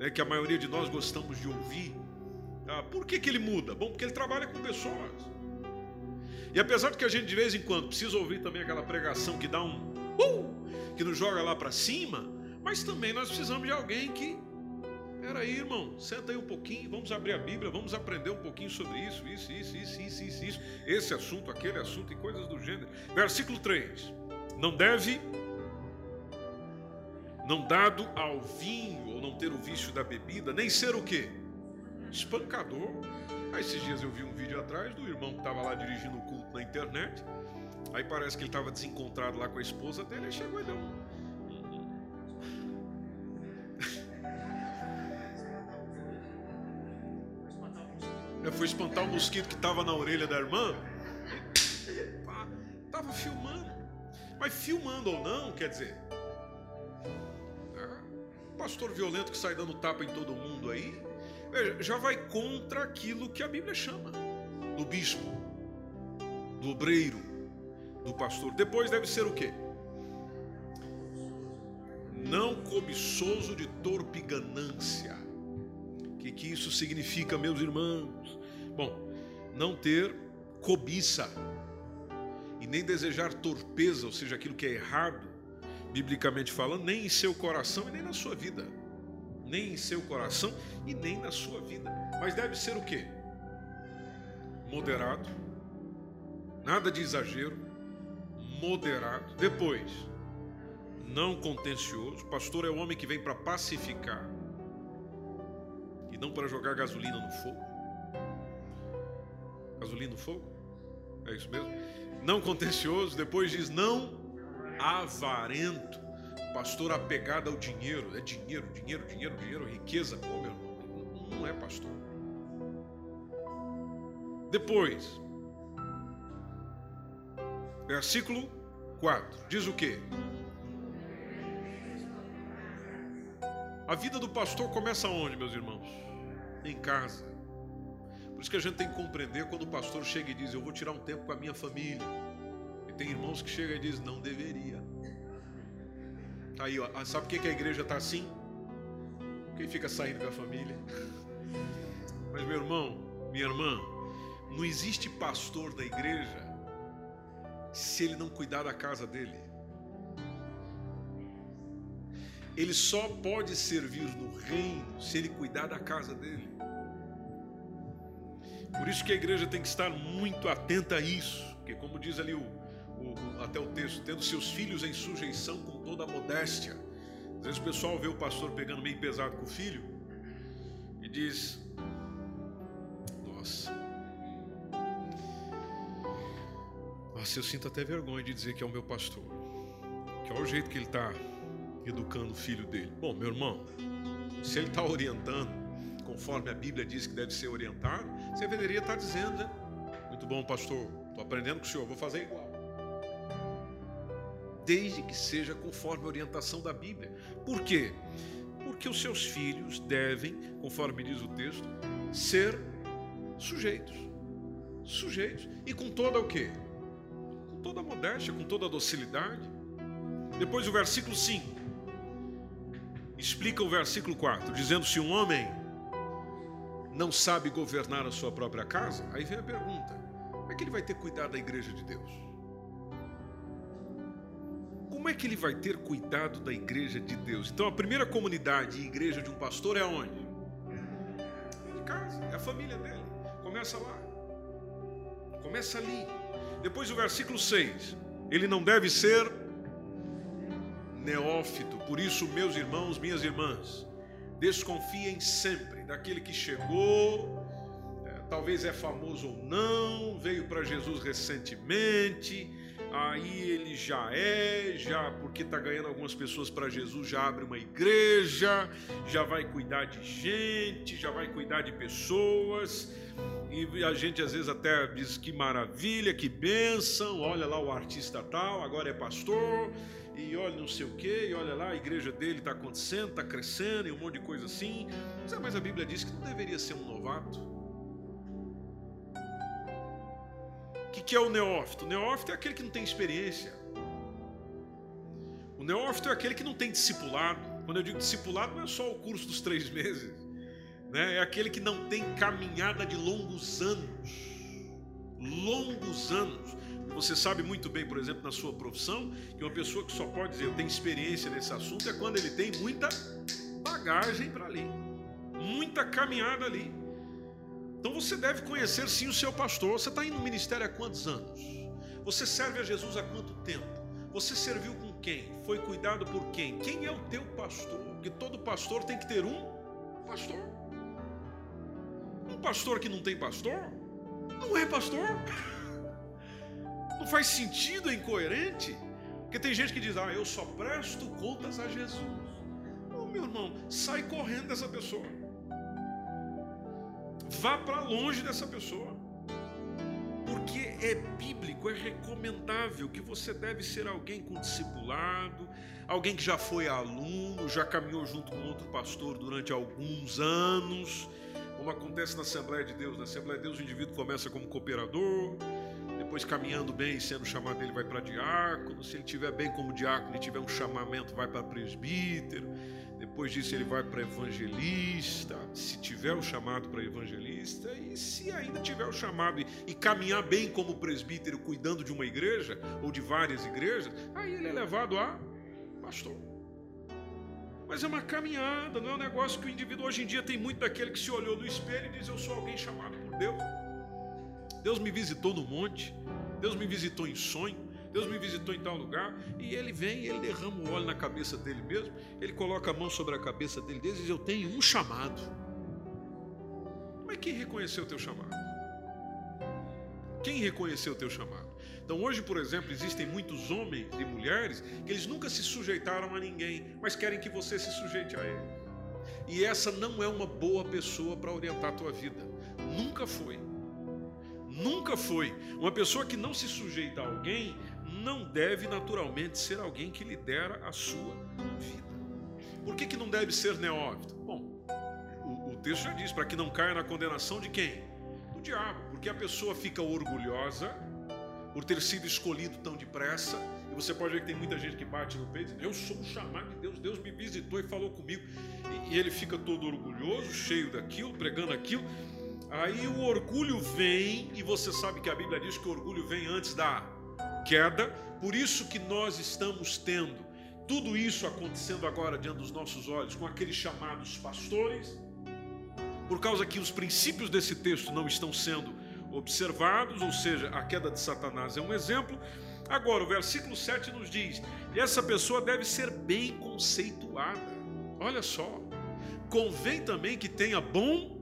né, que a maioria de nós gostamos de ouvir. Ah, por que, que ele muda? Bom, porque ele trabalha com pessoas. E apesar de que a gente de vez em quando precisa ouvir também aquela pregação que dá um uh, que nos joga lá para cima, mas também nós precisamos de alguém que Peraí, irmão, senta aí um pouquinho, vamos abrir a Bíblia, vamos aprender um pouquinho sobre isso, isso, isso, isso, isso, isso, isso, esse assunto, aquele assunto e coisas do gênero. Versículo 3: Não deve, não dado ao vinho, ou não ter o vício da bebida, nem ser o quê? Espancador. Aí esses dias eu vi um vídeo atrás do irmão que estava lá dirigindo o culto na internet. Aí parece que ele estava desencontrado lá com a esposa dele, aí chegou e Eu fui espantar o mosquito que estava na orelha da irmã. Estava filmando. Mas filmando ou não, quer dizer. Ah, pastor violento que sai dando tapa em todo mundo aí. Já vai contra aquilo que a Bíblia chama do bispo, do obreiro, do pastor. Depois deve ser o quê? Não cobiçoso de torpe ganância. O que, que isso significa, meus irmãos? Bom, não ter cobiça e nem desejar torpeza, ou seja, aquilo que é errado, biblicamente falando, nem em seu coração e nem na sua vida. Nem em seu coração e nem na sua vida. Mas deve ser o quê? Moderado, nada de exagero, moderado. Depois, não contencioso. Pastor é o homem que vem para pacificar não para jogar gasolina no fogo. Gasolina no fogo? É isso mesmo? Não contencioso. Depois diz não avarento. Pastor apegado ao dinheiro. É dinheiro, dinheiro, dinheiro, dinheiro, riqueza. Pô, meu irmão, não é pastor. Depois, Versículo 4. Diz o que? A vida do pastor começa onde, meus irmãos? Em casa. Por isso que a gente tem que compreender quando o pastor chega e diz: Eu vou tirar um tempo com a minha família. E tem irmãos que chegam e dizem: Não deveria. Tá aí, ó. Ah, sabe por que a igreja está assim? Quem fica saindo da família? <laughs> Mas, meu irmão, minha irmã, não existe pastor da igreja se ele não cuidar da casa dele. Ele só pode servir no reino se ele cuidar da casa dele. Por isso que a igreja tem que estar muito atenta a isso, porque como diz ali o, o, até o texto, tendo seus filhos em sujeição com toda a modéstia. Às vezes o pessoal vê o pastor pegando meio pesado com o filho e diz: Nossa, Nossa, eu sinto até vergonha de dizer que é o meu pastor. Que é o jeito que ele está educando o filho dele. Bom, meu irmão, se ele está orientando conforme a Bíblia diz que deve ser orientado, você deveria estar tá dizendo, né? Muito bom, pastor, estou aprendendo com o senhor, vou fazer igual. Desde que seja conforme a orientação da Bíblia. Por quê? Porque os seus filhos devem, conforme diz o texto, ser sujeitos. Sujeitos. E com toda o quê? toda modéstia, com toda docilidade. Depois o versículo 5 explica o versículo 4, dizendo: se um homem não sabe governar a sua própria casa, aí vem a pergunta: como é que ele vai ter cuidado da igreja de Deus? Como é que ele vai ter cuidado da igreja de Deus? Então a primeira comunidade e igreja de um pastor é aonde? De casa, é a família dele. Começa lá. Começa ali. Depois o versículo 6. Ele não deve ser neófito. Por isso, meus irmãos, minhas irmãs, desconfiem sempre daquele que chegou, é, talvez é famoso ou não, veio para Jesus recentemente, aí ele já é, já porque está ganhando algumas pessoas para Jesus, já abre uma igreja, já vai cuidar de gente, já vai cuidar de pessoas. E a gente às vezes até diz que maravilha, que bênção, olha lá o artista tal, agora é pastor, e olha não sei o que, e olha lá, a igreja dele está acontecendo, está crescendo, e um monte de coisa assim. Mas a Bíblia diz que não deveria ser um novato. O que, que é o neófito? O neófito é aquele que não tem experiência. O neófito é aquele que não tem discipulado. Quando eu digo discipulado, não é só o curso dos três meses né? é aquele que não tem caminhada de longos anos. Longos anos. Você sabe muito bem, por exemplo, na sua profissão, que uma pessoa que só pode dizer eu tenho experiência nesse assunto é quando ele tem muita bagagem para ali, muita caminhada ali. Então você deve conhecer sim o seu pastor. Você está indo no ministério há quantos anos? Você serve a Jesus há quanto tempo? Você serviu com quem? Foi cuidado por quem? Quem é o teu pastor? Porque todo pastor tem que ter um pastor pastor que não tem pastor não é pastor. Não faz sentido, é incoerente. Porque tem gente que diz, ah, eu só presto contas a Jesus. Oh, meu irmão, sai correndo dessa pessoa. Vá para longe dessa pessoa. Porque é bíblico, é recomendável que você deve ser alguém com discipulado, alguém que já foi aluno, já caminhou junto com outro pastor durante alguns anos, como acontece na Assembleia de Deus. Na Assembleia de Deus o indivíduo começa como cooperador, depois caminhando bem, sendo chamado ele vai para diácono, se ele tiver bem como diácono e tiver um chamamento vai para presbítero, depois disso ele vai para evangelista, se tiver o chamado para evangelista, e se ainda tiver o chamado e, e, caminhar bem como presbítero, cuidando de uma igreja ou de várias igrejas, aí ele é levado a pastor. Mas é uma caminhada, não é um negócio que o indivíduo hoje em dia tem muito daquele que se olhou no espelho e diz: Eu sou alguém chamado por Deus. Deus me visitou no monte, Deus me visitou em sonho. Deus me visitou em tal lugar, e ele vem, ele derrama o óleo na cabeça dele mesmo, ele coloca a mão sobre a cabeça dele e diz: Eu tenho um chamado. Mas quem reconheceu o teu chamado? Quem reconheceu o teu chamado? Então hoje, por exemplo, existem muitos homens e mulheres que eles nunca se sujeitaram a ninguém, mas querem que você se sujeite a ele. E essa não é uma boa pessoa para orientar a tua vida. Nunca foi. Nunca foi. Uma pessoa que não se sujeita a alguém não deve naturalmente ser alguém que lidera a sua vida. Por que, que não deve ser neófito? Bom, o, o texto já diz: para que não caia na condenação de quem? Do diabo. Porque a pessoa fica orgulhosa por ter sido escolhido tão depressa. E você pode ver que tem muita gente que bate no peito e diz: Eu sou chamado de Deus, Deus me visitou e falou comigo. E, e ele fica todo orgulhoso, cheio daquilo, pregando aquilo. Aí o orgulho vem, e você sabe que a Bíblia diz que o orgulho vem antes da queda, por isso que nós estamos tendo tudo isso acontecendo agora diante dos nossos olhos, com aqueles chamados pastores, por causa que os princípios desse texto não estão sendo observados, ou seja, a queda de Satanás é um exemplo. Agora, o versículo 7 nos diz: essa pessoa deve ser bem conceituada. Olha só, convém também que tenha bom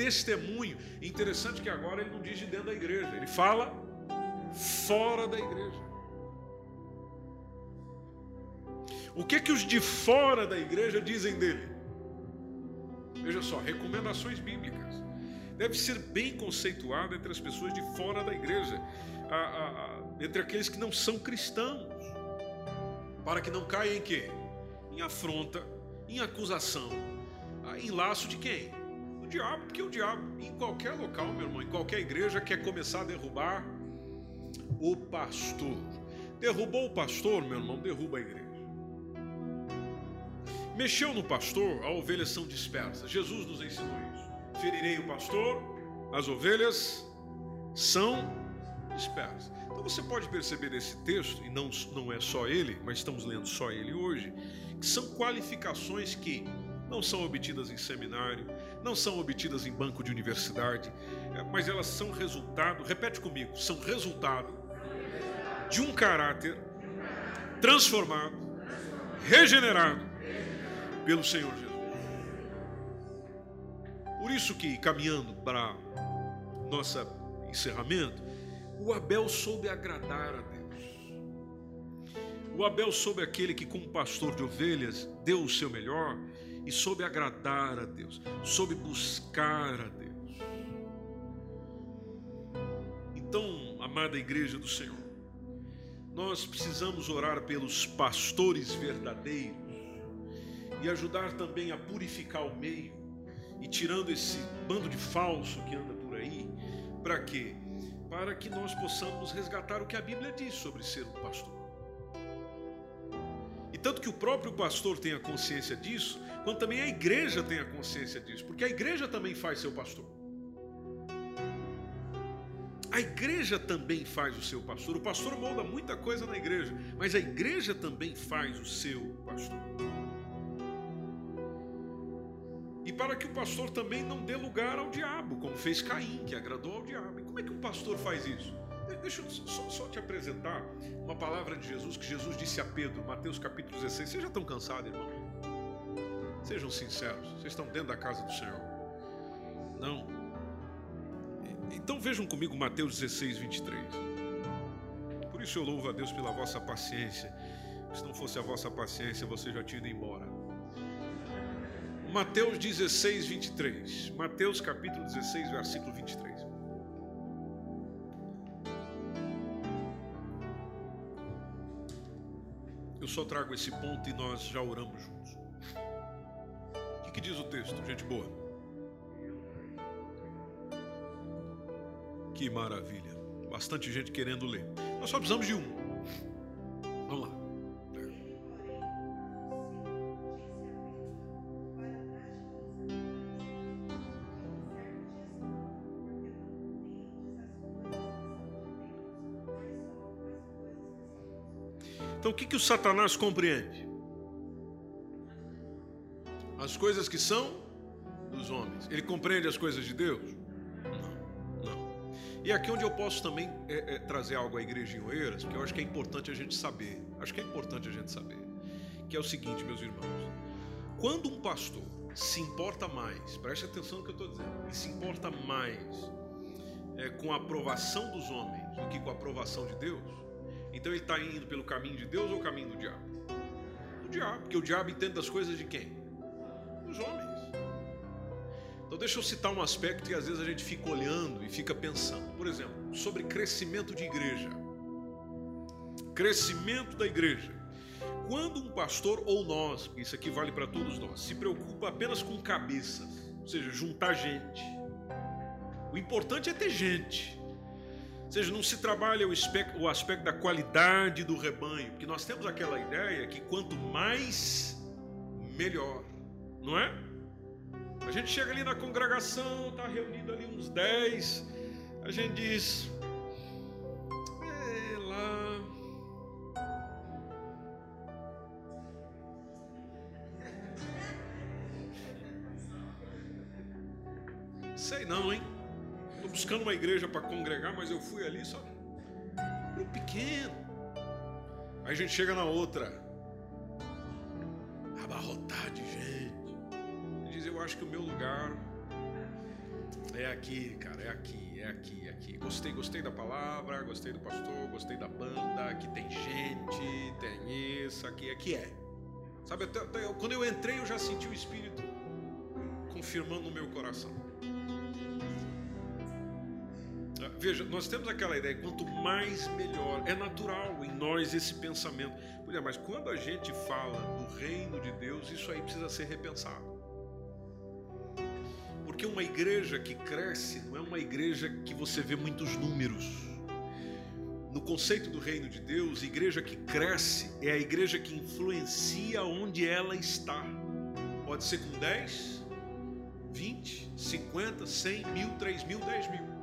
testemunho. Interessante que agora ele não diz de dentro da igreja, ele fala fora da igreja. O que que os de fora da igreja dizem dele? Veja só, recomendações bíblicas. Deve ser bem conceituado entre as pessoas de fora da igreja, a, a, a, entre aqueles que não são cristãos, para que não caia em quê? Em afronta, em acusação, em laço de quem? Diabo, porque o diabo, em qualquer local, meu irmão, em qualquer igreja, quer começar a derrubar o pastor. Derrubou o pastor, meu irmão, derruba a igreja. Mexeu no pastor, a ovelhas são dispersas. Jesus nos ensinou isso. Ferirei o pastor, as ovelhas são dispersas. Então você pode perceber nesse texto, e não, não é só ele, mas estamos lendo só ele hoje, que são qualificações que não são obtidas em seminário, não são obtidas em banco de universidade, é, mas elas são resultado, repete comigo, são resultado de um caráter transformado, regenerado pelo Senhor Jesus. Por isso que, caminhando para nosso encerramento, o Abel soube agradar a Deus. O Abel soube aquele que, como pastor de ovelhas, deu o seu melhor e soube agradar a Deus, soube buscar a Deus. Então, amada igreja do Senhor, nós precisamos orar pelos pastores verdadeiros e ajudar também a purificar o meio e tirando esse bando de falso que anda por aí, para quê? Para que nós possamos resgatar o que a Bíblia diz sobre ser um pastor. E tanto que o próprio pastor tenha consciência disso, quanto também a igreja tenha consciência disso, porque a igreja também faz seu pastor. A igreja também faz o seu pastor. O pastor molda muita coisa na igreja, mas a igreja também faz o seu pastor. E para que o pastor também não dê lugar ao diabo, como fez Caim, que agradou ao diabo. E como é que um pastor faz isso? Deixa eu só, só, te apresentar uma palavra de Jesus que Jesus disse a Pedro, Mateus capítulo 16. Vocês já estão cansados, irmão? Sejam sinceros, vocês estão dentro da casa do Senhor. Não. Então vejam comigo Mateus 16, 23. Por isso eu louvo a Deus pela vossa paciência. Se não fosse a vossa paciência, você já tinha ido embora. Mateus 16, 23. Mateus capítulo 16, versículo 23. Só trago esse ponto e nós já oramos juntos. O que, que diz o texto, gente boa? Que maravilha. Bastante gente querendo ler. Nós só precisamos de um. Então o que, que o Satanás compreende? As coisas que são dos homens. Ele compreende as coisas de Deus? Não, não. E aqui onde eu posso também é, é, trazer algo à igreja em Oeiras, porque eu acho que é importante a gente saber. Acho que é importante a gente saber. Que é o seguinte, meus irmãos. Quando um pastor se importa mais, preste atenção no que eu estou dizendo, e se importa mais é, com a aprovação dos homens do que com a aprovação de Deus, então ele está indo pelo caminho de Deus ou o caminho do diabo? Do diabo, porque o diabo entende das coisas de quem? Dos homens. Então deixa eu citar um aspecto que às vezes a gente fica olhando e fica pensando. Por exemplo, sobre crescimento de igreja. Crescimento da igreja. Quando um pastor ou nós, isso aqui vale para todos nós, se preocupa apenas com cabeças, ou seja, juntar gente. O importante é ter gente. Ou seja, não se trabalha o aspecto, o aspecto da qualidade do rebanho, porque nós temos aquela ideia que quanto mais, melhor, não é? A gente chega ali na congregação, está reunido ali uns 10, a gente diz, buscando uma igreja para congregar, mas eu fui ali só. Grupo pequeno. Aí a gente chega na outra. Abarrotar de gente. Diz, eu acho que o meu lugar é aqui, cara, é aqui, é aqui, é aqui. Gostei, gostei da palavra, gostei do pastor, gostei da banda, aqui tem gente, tem isso, aqui, aqui é. Sabe, até, até, quando eu entrei eu já senti o Espírito confirmando no meu coração. Veja, nós temos aquela ideia, quanto mais melhor. É natural em nós esse pensamento. Mulher, mas quando a gente fala do reino de Deus, isso aí precisa ser repensado. Porque uma igreja que cresce não é uma igreja que você vê muitos números. No conceito do reino de Deus, igreja que cresce é a igreja que influencia onde ela está. Pode ser com 10, 20, 50, 100 mil, 3 mil, 10 mil.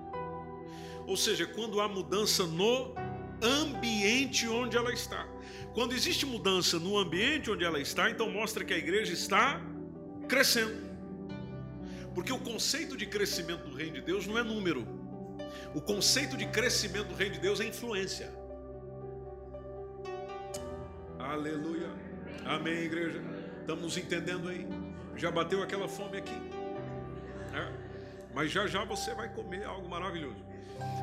Ou seja, quando há mudança no ambiente onde ela está. Quando existe mudança no ambiente onde ela está, então mostra que a igreja está crescendo. Porque o conceito de crescimento do reino de Deus não é número. O conceito de crescimento do reino de Deus é influência. Aleluia. Amém, igreja. Estamos entendendo aí? Já bateu aquela fome aqui. É? Mas já já você vai comer algo maravilhoso.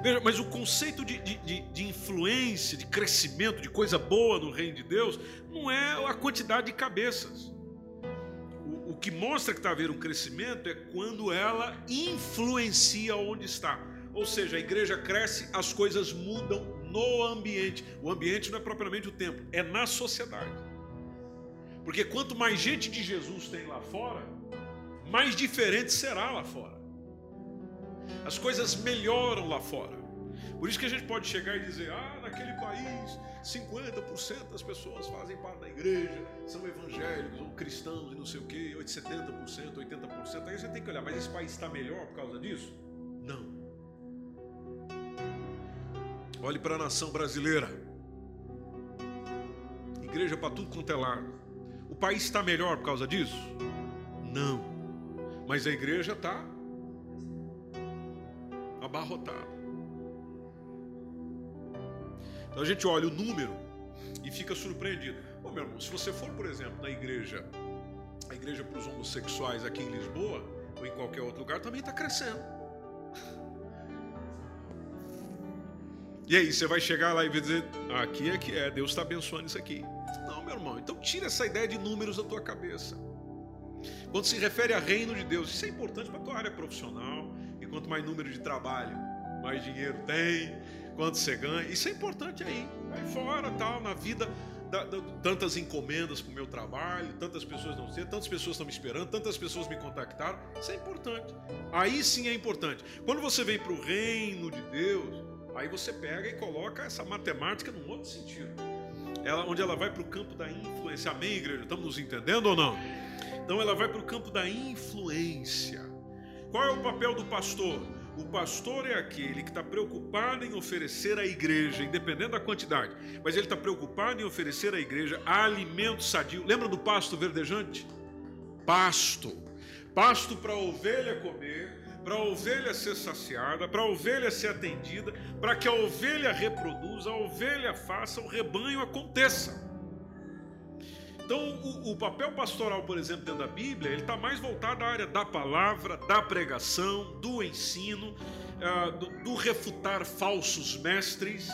Veja, mas o conceito de, de, de, influência, de crescimento, de coisa boa no reino de Deus, não é a quantidade de cabeças. O, o que mostra que está havendo um crescimento é quando ela influencia onde está. Ou seja, a igreja cresce, as coisas mudam no ambiente. O ambiente não é propriamente o templo, é na sociedade. Porque quanto mais gente de Jesus tem lá fora, mais diferente será lá fora. As coisas melhoram lá fora. Por isso que a gente pode chegar e dizer: ah, naquele país, 50% das pessoas fazem parte da igreja, são evangélicos ou cristãos e não sei o quê, 70%, 80%. Aí você tem que olhar, mas esse país está melhor por causa disso? Não. Olhe para a nação brasileira. Igreja para tudo quanto é lado. O país está melhor por causa disso? Não. Mas a igreja está abarrotado. Então a gente olha o número e fica surpreendido. Bom, meu irmão, se você for, por exemplo, na igreja, a igreja para os homossexuais aqui em Lisboa, ou em qualquer outro lugar, também está crescendo. E aí, você vai chegar lá e vai dizer: aqui é que é, Deus está abençoando isso aqui. Não, meu irmão, então tira essa ideia de números da tua cabeça. Quando se refere a reino de Deus, isso é importante para a tua área profissional. Quanto mais número de trabalho, mais dinheiro tem, quanto você ganha. Isso é importante aí, aí fora, tal, na vida. Da, da, tantas encomendas para o meu trabalho, tantas pessoas não sei, tantas pessoas estão me esperando, tantas pessoas me contactaram. Isso é importante. Aí sim é importante. Quando você vem para o reino de Deus, aí você pega e coloca essa matemática num outro sentido. Ela, onde ela vai para o campo da influência. Amém, igreja? Estamos nos entendendo ou não? Então ela vai para o campo da influência. Qual é o papel do pastor? O pastor é aquele que está preocupado em oferecer à igreja, independente da quantidade, mas ele está preocupado em oferecer à igreja alimento sadio. Lembra do pasto verdejante? Pasto. Pasto para a ovelha comer, para a ovelha ser saciada, para a ovelha ser atendida, para que a ovelha reproduza, a ovelha faça, o rebanho aconteça. Então, o, o, papel pastoral, por exemplo, dentro da Bíblia, ele está mais voltado à área da palavra, da pregação, do ensino, uh, do, do, refutar falsos mestres,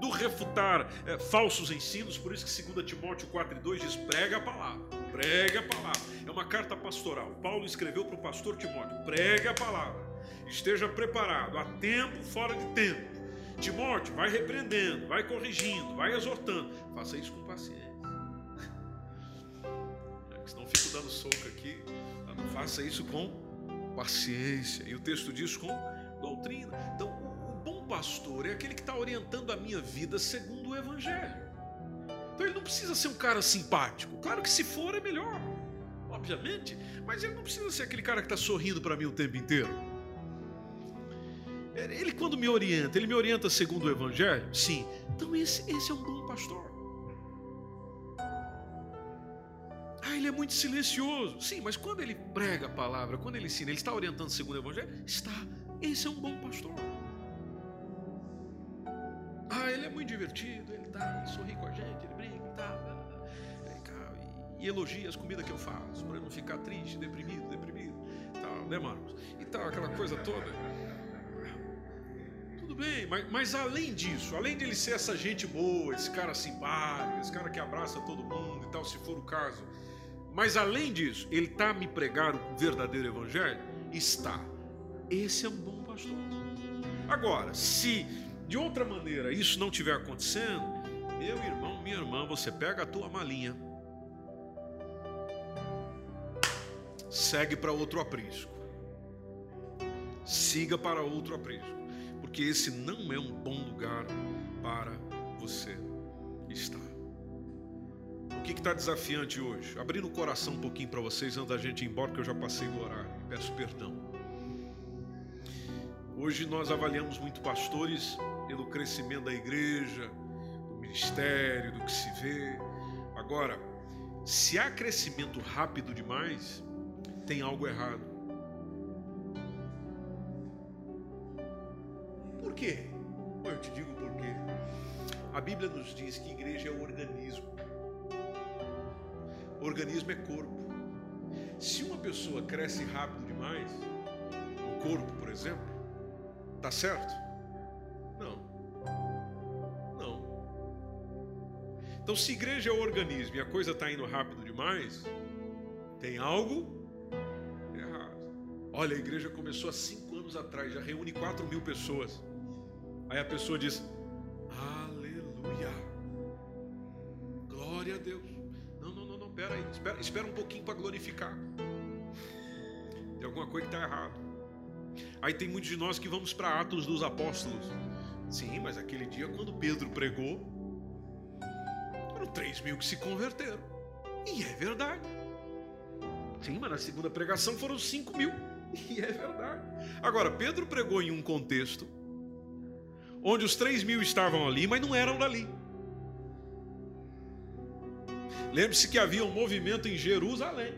do refutar uh, falsos ensinos. Por isso que 2 Timóteo 4,2 diz: prega a palavra, prega a palavra. É uma carta pastoral. Paulo escreveu para o pastor Timóteo: prega a palavra, esteja preparado, a tempo, fora de tempo. Timóteo, vai repreendendo, vai corrigindo, vai exortando. Faça isso com paciência soco aqui. Faça isso com paciência. E o texto diz com doutrina. Então, o bom pastor é aquele que está orientando a minha vida segundo o Evangelho. Então, ele não precisa ser um cara simpático. Claro que se for é melhor, obviamente. Mas ele não precisa ser aquele cara que está sorrindo para mim o tempo inteiro. Ele, quando me orienta, ele me orienta segundo o Evangelho? Sim. Então, esse, esse é um bom pastor. Ah, ele é muito silencioso. Sim, mas quando ele prega a palavra, quando ele ensina, ele está orientando segundo o Evangelho? Está. Esse é um bom pastor. Ah, ele é muito divertido, ele tá, ele sorri com a gente, ele brinca, ele tá, e, e elogia as comidas que eu faço, para não ficar triste, deprimido, deprimido, tal, né, Marcos? E tal, aquela coisa toda. Tudo bem, mas, mas além disso, além de ele ser essa gente boa, esse cara simpático, esse cara que abraça todo mundo e tal, se for o caso, mas além disso, ele está me pregar o verdadeiro evangelho? Está. Esse é um bom pastor. Agora, se de outra maneira isso não estiver acontecendo, meu irmão, minha irmã, você pega a tua malinha, segue para outro aprisco. Siga para outro aprisco, porque esse não é um bom lugar para você estar que está desafiante hoje? Abrindo o coração um pouquinho para vocês antes da gente ir embora, que eu já passei do horário. Peço perdão. Hoje nós avaliamos muito pastores pelo crescimento da igreja, do ministério, do que se vê. Agora, se há crescimento rápido demais, tem algo errado. Por quê? Eu te digo por quê. A Bíblia nos diz que igreja é um organismo. Organismo é corpo. Se uma pessoa cresce rápido demais, o corpo, por exemplo, tá certo? Não. Não. Então, se igreja é o organismo e a coisa está indo rápido demais, tem algo errado. Olha, a igreja começou há cinco anos atrás, já reúne quatro mil pessoas. Aí a pessoa diz: espera espera um pouquinho para glorificar. Tem alguma coisa que está errado. Aí tem muitos de nós que vamos para Atos dos Apóstolos. Sim, mas aquele dia quando Pedro pregou, foram 3 mil que se converteram. E é verdade. Sim, mas na segunda pregação foram 5 mil. E é verdade. Agora, Pedro pregou em um contexto onde os 3 mil estavam ali, mas não eram dali. Lembre-se que havia um movimento em Jerusalém,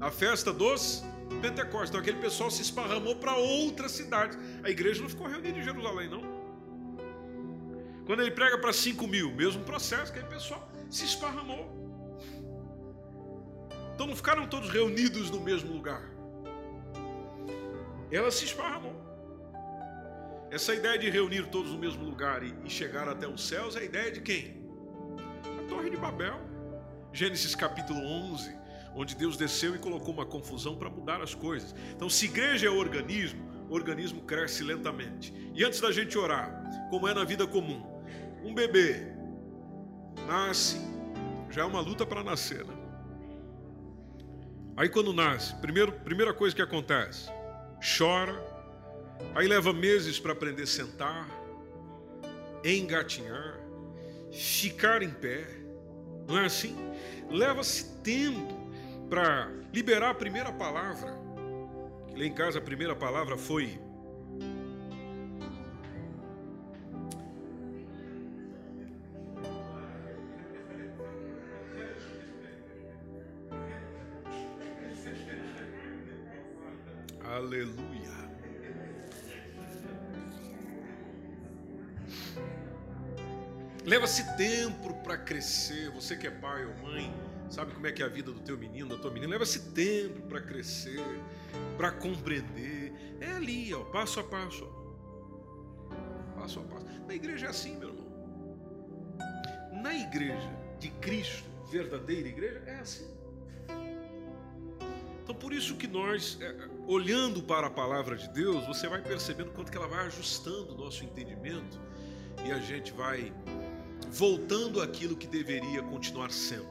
a festa dos Pentecostes. Então aquele pessoal se esparramou para outras cidades. A igreja não ficou reunida em Jerusalém, não. Quando ele prega para 5 mil, mesmo processo, aquele pessoal se esparramou. Então não ficaram todos reunidos no mesmo lugar. Ela se esparramou. Essa ideia de reunir todos no mesmo lugar e, chegar até os céus é a ideia de quem? A Torre de Babel. Gênesis capítulo 11, onde Deus desceu e colocou uma confusão para mudar as coisas. Então, se igreja é organismo, o organismo cresce lentamente. E antes da gente orar, como é na vida comum, um bebê nasce, já é uma luta para nascer, né? Aí quando nasce, primeiro, primeira coisa que acontece, chora, aí leva meses para aprender a sentar, engatinhar, ficar em pé, não é assim? Leva-se tempo para liberar a primeira palavra. Lá em casa a primeira palavra foi Aleluia. Leva-se tempo para crescer. Você que é pai ou mãe, sabe como é que é a vida do teu menino, da tua menina. Leva-se tempo para crescer, para compreender. É ali, ó, passo a passo. Ó. Passo a passo. Na igreja é assim, meu irmão. Na igreja de Cristo, verdadeira igreja, é assim. Então por isso que nós, é, olhando para a palavra de Deus, você vai percebendo quanto que ela vai ajustando o nosso entendimento e a gente vai voltando àquilo que deveria continuar sendo,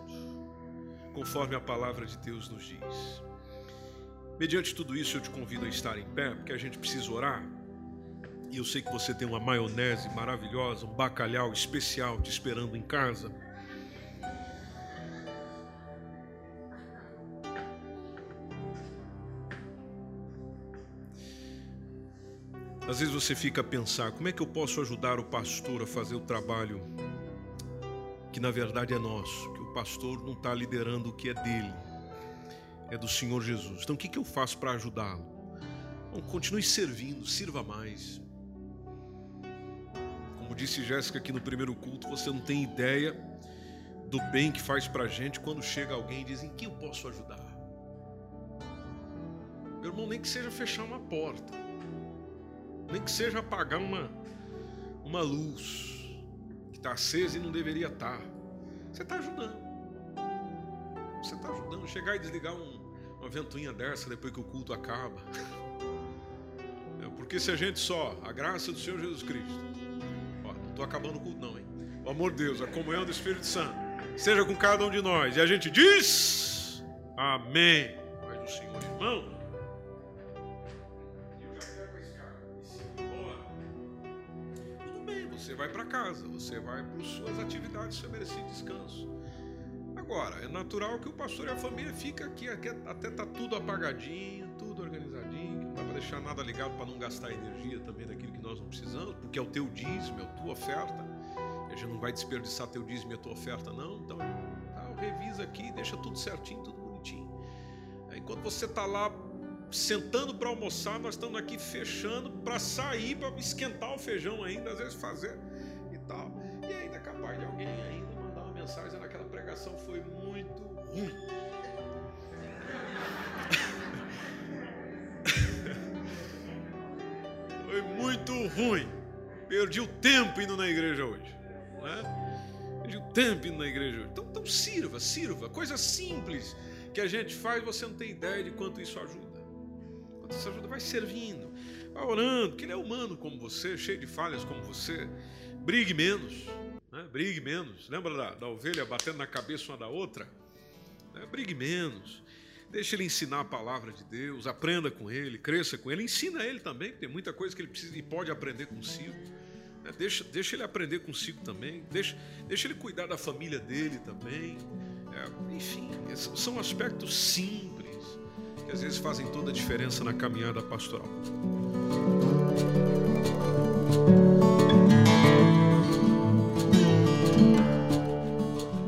conforme a palavra de Deus nos diz. Mediante tudo isso, eu te convido a estar em pé, porque a gente precisa orar. E eu sei que você tem uma maionese maravilhosa, um bacalhau especial te esperando em casa. Às vezes você fica a pensar: como é que eu posso ajudar o pastor a fazer o trabalho que na verdade é nosso? Que o pastor não está liderando o que é dele, é do Senhor Jesus. Então o que, que eu faço para ajudá-lo? Bom, continue servindo, sirva mais. Como disse Jéssica aqui no primeiro culto, você não tem ideia do bem que faz para a gente quando chega alguém e diz: em que eu posso ajudar? Meu irmão, nem que seja fechar uma porta nem que seja apagar uma, uma luz que está acesa e não deveria estar. Tá. Você está ajudando. Você está ajudando. Chegar e desligar um, uma ventoinha dessa depois que o culto acaba. <laughs> Porque se a gente só, a graça do Senhor Jesus Cristo, ó, não estou acabando o culto, não, hein? O amor de Deus, a comunhão do Espírito Santo, seja com cada um de nós. E a gente diz: Amém. Mas o Senhor, irmão. Vai para casa, você vai para suas atividades, você merece descanso. Agora, é natural que o pastor e a família fiquem aqui, aqui até tá tudo apagadinho, tudo organizadinho, não dá para deixar nada ligado para não gastar energia também daquilo que nós não precisamos, porque é o teu dízimo, é a tua oferta. A gente não vai desperdiçar teu dízimo e a tua oferta, não. Então, tá, revisa aqui, deixa tudo certinho, tudo bonitinho. Aí quando você está lá sentando para almoçar, nós estamos aqui fechando para sair, para esquentar o feijão ainda, às vezes fazer mensagem dizendo aquela pregação foi muito ruim. <laughs> foi muito ruim. Perdi o tempo indo na igreja hoje. Né? Perdi o tempo indo na igreja hoje. Então, então sirva, sirva. Coisa simples que a gente faz, você não tem ideia de quanto isso ajuda essa ajuda, vai servindo, vai orando, que ele é humano como você, cheio de falhas como você. Brigue menos, brigue menos. Lembra da, da ovelha batendo na cabeça uma da outra? Né? Brigue menos. Deixa ele ensinar a palavra de Deus, aprenda com ele, cresça com ele, ensina ele também, tem muita coisa que ele precisa e pode aprender consigo. Né? Deixa, deixa ele aprender consigo também, deixa, deixa ele cuidar da família dele também. É, enfim, são aspectos simples que às vezes fazem toda a diferença na caminhada pastoral.